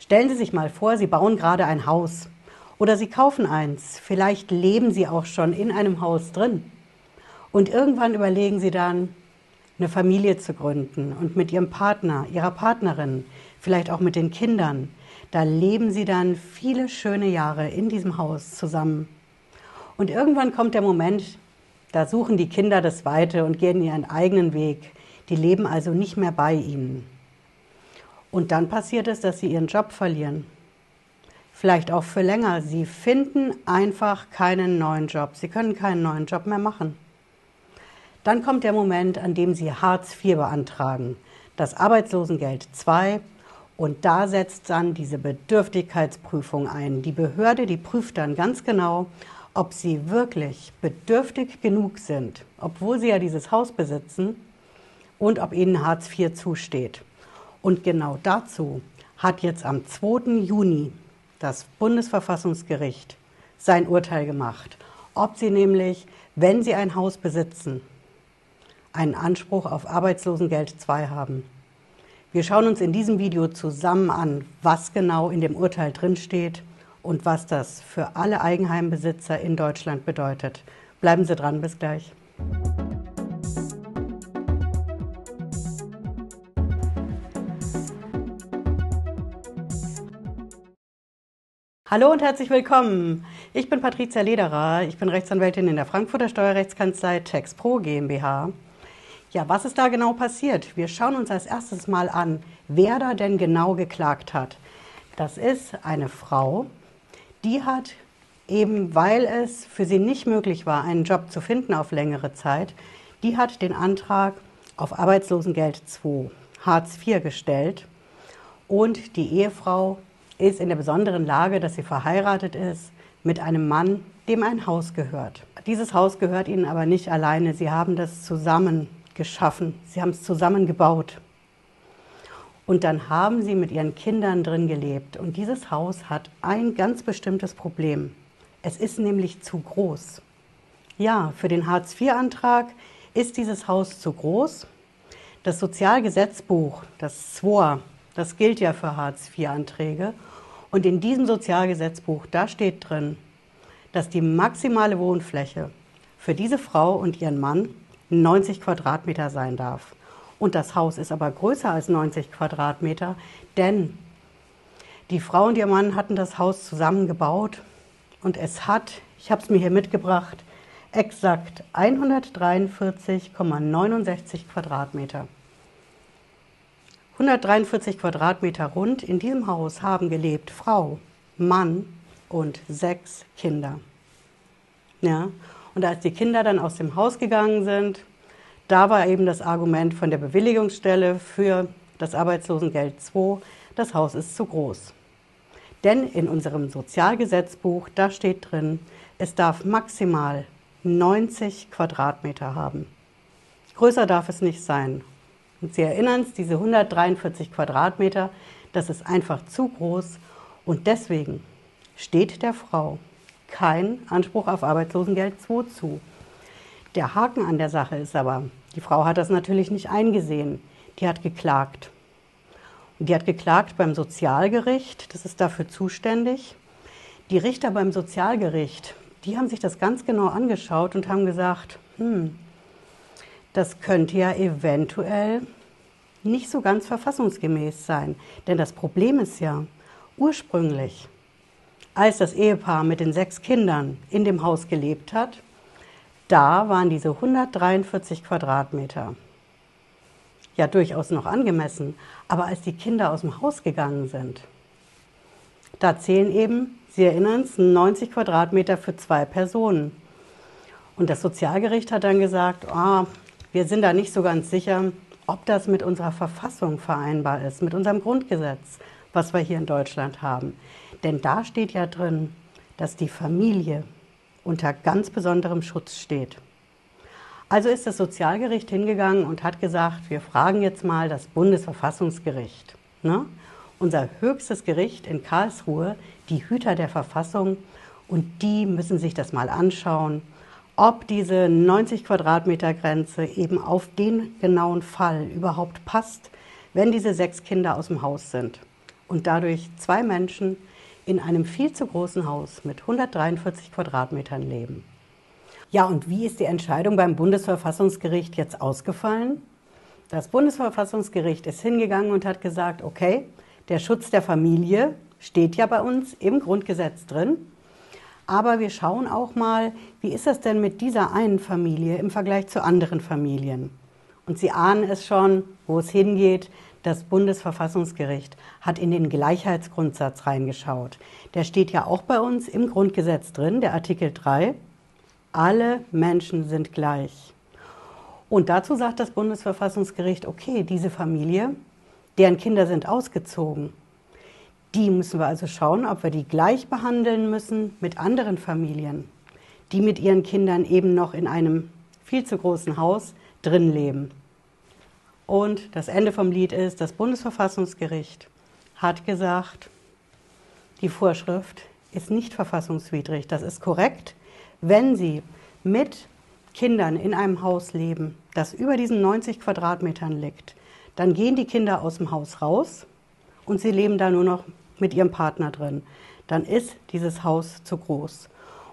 Stellen Sie sich mal vor, Sie bauen gerade ein Haus oder Sie kaufen eins. Vielleicht leben Sie auch schon in einem Haus drin. Und irgendwann überlegen Sie dann, eine Familie zu gründen und mit Ihrem Partner, Ihrer Partnerin, vielleicht auch mit den Kindern. Da leben Sie dann viele schöne Jahre in diesem Haus zusammen. Und irgendwann kommt der Moment, da suchen die Kinder das Weite und gehen ihren eigenen Weg. Die leben also nicht mehr bei ihnen. Und dann passiert es, dass sie ihren Job verlieren. Vielleicht auch für länger. Sie finden einfach keinen neuen Job. Sie können keinen neuen Job mehr machen. Dann kommt der Moment, an dem Sie Hartz IV beantragen, das Arbeitslosengeld II. Und da setzt dann diese Bedürftigkeitsprüfung ein. Die Behörde, die prüft dann ganz genau, ob Sie wirklich bedürftig genug sind, obwohl Sie ja dieses Haus besitzen, und ob Ihnen Hartz IV zusteht. Und genau dazu hat jetzt am 2. Juni das Bundesverfassungsgericht sein Urteil gemacht, ob Sie nämlich, wenn Sie ein Haus besitzen, einen Anspruch auf Arbeitslosengeld II haben. Wir schauen uns in diesem Video zusammen an, was genau in dem Urteil drinsteht und was das für alle Eigenheimbesitzer in Deutschland bedeutet. Bleiben Sie dran, bis gleich. Hallo und herzlich willkommen. Ich bin Patricia Lederer. Ich bin Rechtsanwältin in der Frankfurter Steuerrechtskanzlei TexPro GmbH. Ja, was ist da genau passiert? Wir schauen uns als erstes mal an, wer da denn genau geklagt hat. Das ist eine Frau, die hat eben, weil es für sie nicht möglich war, einen Job zu finden auf längere Zeit, die hat den Antrag auf Arbeitslosengeld II, Hartz IV gestellt. Und die Ehefrau ist in der besonderen Lage, dass sie verheiratet ist mit einem Mann, dem ein Haus gehört. Dieses Haus gehört ihnen aber nicht alleine. Sie haben das zusammen geschaffen. Sie haben es zusammengebaut. Und dann haben sie mit ihren Kindern drin gelebt. Und dieses Haus hat ein ganz bestimmtes Problem. Es ist nämlich zu groß. Ja, für den Hartz-IV-Antrag ist dieses Haus zu groß. Das Sozialgesetzbuch, das SWOR, das gilt ja für Hartz-IV-Anträge. Und in diesem Sozialgesetzbuch, da steht drin, dass die maximale Wohnfläche für diese Frau und ihren Mann 90 Quadratmeter sein darf. Und das Haus ist aber größer als 90 Quadratmeter, denn die Frau und ihr Mann hatten das Haus zusammengebaut und es hat, ich habe es mir hier mitgebracht, exakt 143,69 Quadratmeter. 143 Quadratmeter rund in diesem Haus haben gelebt Frau, Mann und sechs Kinder. Ja, und als die Kinder dann aus dem Haus gegangen sind, da war eben das Argument von der Bewilligungsstelle für das Arbeitslosengeld II, das Haus ist zu groß. Denn in unserem Sozialgesetzbuch, da steht drin, es darf maximal 90 Quadratmeter haben. Größer darf es nicht sein. Und Sie erinnern es, diese 143 Quadratmeter, das ist einfach zu groß und deswegen steht der Frau kein Anspruch auf Arbeitslosengeld II zu. Der Haken an der Sache ist aber, die Frau hat das natürlich nicht eingesehen. Die hat geklagt. Und die hat geklagt beim Sozialgericht, das ist dafür zuständig. Die Richter beim Sozialgericht, die haben sich das ganz genau angeschaut und haben gesagt, hm, das könnte ja eventuell nicht so ganz verfassungsgemäß sein. Denn das Problem ist ja, ursprünglich als das Ehepaar mit den sechs Kindern in dem Haus gelebt hat, da waren diese 143 Quadratmeter ja durchaus noch angemessen. Aber als die Kinder aus dem Haus gegangen sind, da zählen eben, Sie erinnern es, 90 Quadratmeter für zwei Personen. Und das Sozialgericht hat dann gesagt, oh, wir sind da nicht so ganz sicher, ob das mit unserer Verfassung vereinbar ist, mit unserem Grundgesetz, was wir hier in Deutschland haben. Denn da steht ja drin, dass die Familie unter ganz besonderem Schutz steht. Also ist das Sozialgericht hingegangen und hat gesagt, wir fragen jetzt mal das Bundesverfassungsgericht. Ne? Unser höchstes Gericht in Karlsruhe, die Hüter der Verfassung, und die müssen sich das mal anschauen, ob diese 90 Quadratmeter Grenze eben auf den genauen Fall überhaupt passt, wenn diese sechs Kinder aus dem Haus sind. und dadurch zwei Menschen in einem viel zu großen Haus mit 143 Quadratmetern leben. Ja, und wie ist die Entscheidung beim Bundesverfassungsgericht jetzt ausgefallen? Das Bundesverfassungsgericht ist hingegangen und hat gesagt, okay, der Schutz der Familie steht ja bei uns im Grundgesetz drin. Aber wir schauen auch mal, wie ist das denn mit dieser einen Familie im Vergleich zu anderen Familien? Und Sie ahnen es schon, wo es hingeht. Das Bundesverfassungsgericht hat in den Gleichheitsgrundsatz reingeschaut. Der steht ja auch bei uns im Grundgesetz drin, der Artikel 3. Alle Menschen sind gleich. Und dazu sagt das Bundesverfassungsgericht, okay, diese Familie, deren Kinder sind ausgezogen, die müssen wir also schauen, ob wir die gleich behandeln müssen mit anderen Familien, die mit ihren Kindern eben noch in einem viel zu großen Haus drin leben. Und das Ende vom Lied ist, das Bundesverfassungsgericht hat gesagt, die Vorschrift ist nicht verfassungswidrig. Das ist korrekt, wenn Sie mit Kindern in einem Haus leben, das über diesen 90 Quadratmetern liegt, dann gehen die Kinder aus dem Haus raus und sie leben da nur noch mit ihrem Partner drin. Dann ist dieses Haus zu groß.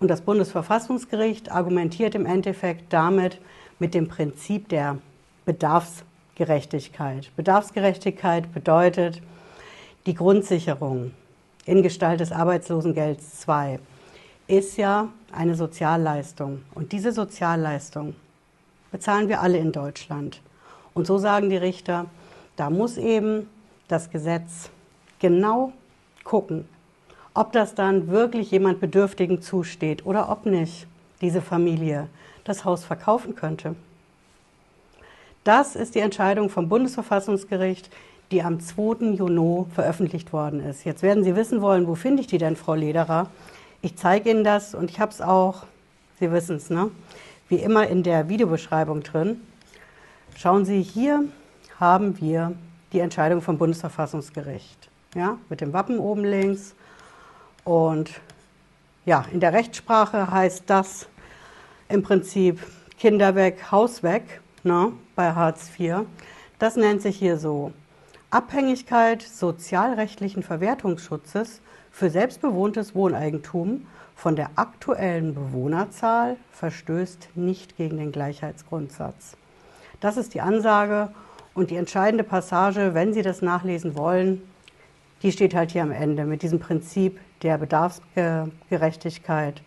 Und das Bundesverfassungsgericht argumentiert im Endeffekt damit mit dem Prinzip der Bedarfs Gerechtigkeit. Bedarfsgerechtigkeit bedeutet die Grundsicherung in Gestalt des Arbeitslosengelds 2 ist ja eine Sozialleistung. Und diese Sozialleistung bezahlen wir alle in Deutschland. Und so sagen die Richter, da muss eben das Gesetz genau gucken, ob das dann wirklich jemand Bedürftigen zusteht oder ob nicht diese Familie das Haus verkaufen könnte. Das ist die Entscheidung vom Bundesverfassungsgericht, die am 2. Juni veröffentlicht worden ist. Jetzt werden Sie wissen wollen, wo finde ich die denn, Frau Lederer? Ich zeige Ihnen das und ich habe es auch, Sie wissen es, ne? wie immer in der Videobeschreibung drin. Schauen Sie, hier haben wir die Entscheidung vom Bundesverfassungsgericht. Ja, mit dem Wappen oben links. Und ja, in der Rechtssprache heißt das im Prinzip Kinder weg, Haus weg ne, bei Hartz IV. Das nennt sich hier so. Abhängigkeit sozialrechtlichen Verwertungsschutzes für selbstbewohntes Wohneigentum von der aktuellen Bewohnerzahl verstößt nicht gegen den Gleichheitsgrundsatz. Das ist die Ansage und die entscheidende Passage, wenn Sie das nachlesen wollen, die steht halt hier am Ende mit diesem Prinzip der Bedarfsgerechtigkeit.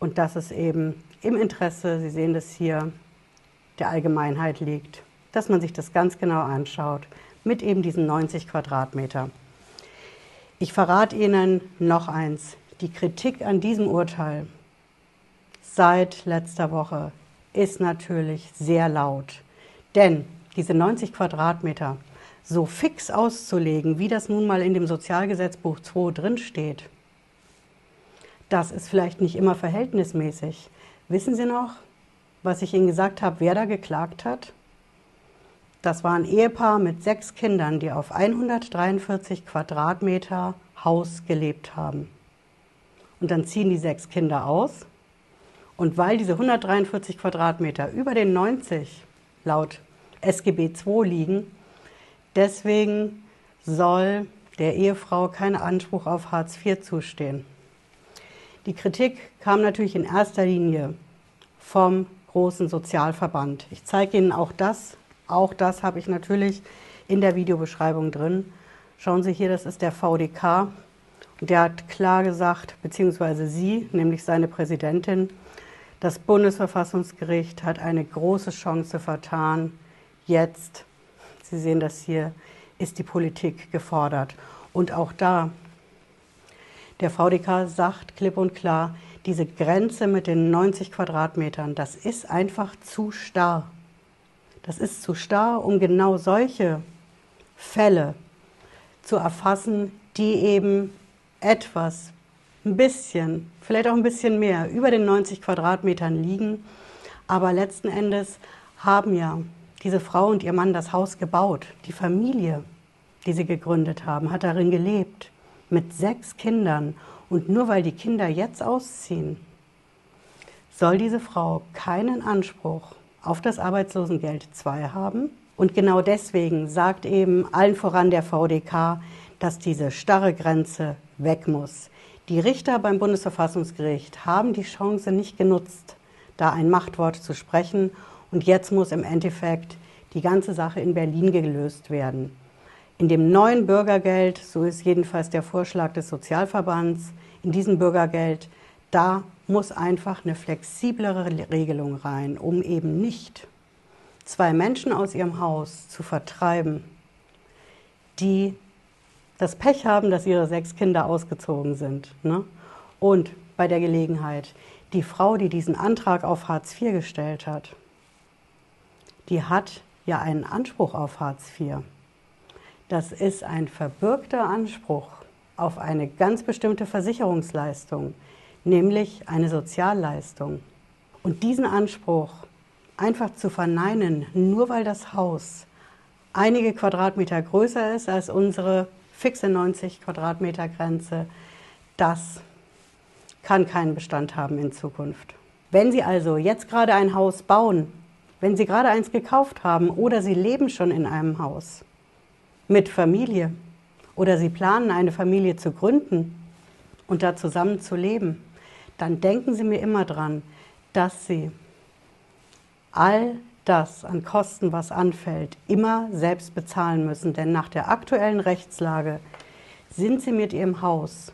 Und das ist eben im Interesse, Sie sehen das hier, der Allgemeinheit liegt, dass man sich das ganz genau anschaut mit eben diesen 90 Quadratmeter. Ich verrate Ihnen noch eins. Die Kritik an diesem Urteil seit letzter Woche ist natürlich sehr laut. Denn diese 90 Quadratmeter so fix auszulegen, wie das nun mal in dem Sozialgesetzbuch 2 drinsteht, das ist vielleicht nicht immer verhältnismäßig. Wissen Sie noch, was ich Ihnen gesagt habe, wer da geklagt hat? Das war ein Ehepaar mit sechs Kindern, die auf 143 Quadratmeter Haus gelebt haben. Und dann ziehen die sechs Kinder aus. Und weil diese 143 Quadratmeter über den 90 laut SGB II liegen, deswegen soll der Ehefrau kein Anspruch auf Hartz IV zustehen. Die Kritik kam natürlich in erster Linie vom großen Sozialverband. Ich zeige Ihnen auch das. Auch das habe ich natürlich in der Videobeschreibung drin. Schauen Sie hier, das ist der VDK. Der hat klar gesagt, beziehungsweise sie, nämlich seine Präsidentin, das Bundesverfassungsgericht hat eine große Chance vertan. Jetzt, Sie sehen das hier, ist die Politik gefordert. Und auch da, der VDK sagt klipp und klar, diese Grenze mit den 90 Quadratmetern, das ist einfach zu starr. Das ist zu starr, um genau solche Fälle zu erfassen, die eben etwas, ein bisschen, vielleicht auch ein bisschen mehr über den 90 Quadratmetern liegen. Aber letzten Endes haben ja diese Frau und ihr Mann das Haus gebaut. Die Familie, die sie gegründet haben, hat darin gelebt. Mit sechs Kindern und nur weil die Kinder jetzt ausziehen, soll diese Frau keinen Anspruch auf das Arbeitslosengeld II haben. Und genau deswegen sagt eben allen voran der VDK, dass diese starre Grenze weg muss. Die Richter beim Bundesverfassungsgericht haben die Chance nicht genutzt, da ein Machtwort zu sprechen. Und jetzt muss im Endeffekt die ganze Sache in Berlin gelöst werden. In dem neuen Bürgergeld, so ist jedenfalls der Vorschlag des Sozialverbands, in diesem Bürgergeld, da muss einfach eine flexiblere Regelung rein, um eben nicht zwei Menschen aus ihrem Haus zu vertreiben, die das Pech haben, dass ihre sechs Kinder ausgezogen sind. Ne? Und bei der Gelegenheit, die Frau, die diesen Antrag auf Hartz IV gestellt hat, die hat ja einen Anspruch auf Hartz IV. Das ist ein verbürgter Anspruch auf eine ganz bestimmte Versicherungsleistung, nämlich eine Sozialleistung. Und diesen Anspruch einfach zu verneinen, nur weil das Haus einige Quadratmeter größer ist als unsere fixe 90 Quadratmeter Grenze, das kann keinen Bestand haben in Zukunft. Wenn Sie also jetzt gerade ein Haus bauen, wenn Sie gerade eins gekauft haben oder Sie leben schon in einem Haus, mit Familie oder Sie planen eine Familie zu gründen und da zusammen zu leben, dann denken Sie mir immer dran, dass Sie all das an Kosten, was anfällt, immer selbst bezahlen müssen. Denn nach der aktuellen Rechtslage sind Sie mit Ihrem Haus,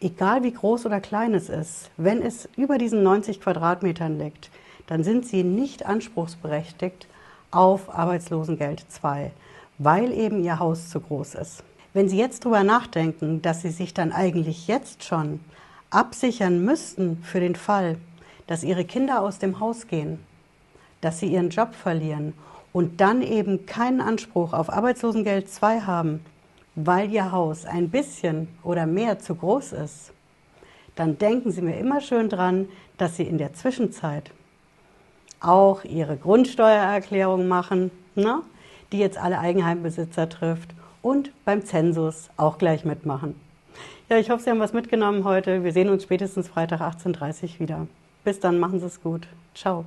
egal wie groß oder klein es ist, wenn es über diesen 90 Quadratmetern liegt, dann sind Sie nicht anspruchsberechtigt auf Arbeitslosengeld 2 weil eben ihr Haus zu groß ist. Wenn Sie jetzt darüber nachdenken, dass Sie sich dann eigentlich jetzt schon absichern müssten für den Fall, dass Ihre Kinder aus dem Haus gehen, dass Sie Ihren Job verlieren und dann eben keinen Anspruch auf Arbeitslosengeld 2 haben, weil Ihr Haus ein bisschen oder mehr zu groß ist, dann denken Sie mir immer schön dran, dass Sie in der Zwischenzeit auch Ihre Grundsteuererklärung machen, ne? die jetzt alle Eigenheimbesitzer trifft und beim Zensus auch gleich mitmachen. Ja, ich hoffe, Sie haben was mitgenommen heute. Wir sehen uns spätestens Freitag 18.30 Uhr wieder. Bis dann, machen Sie es gut. Ciao.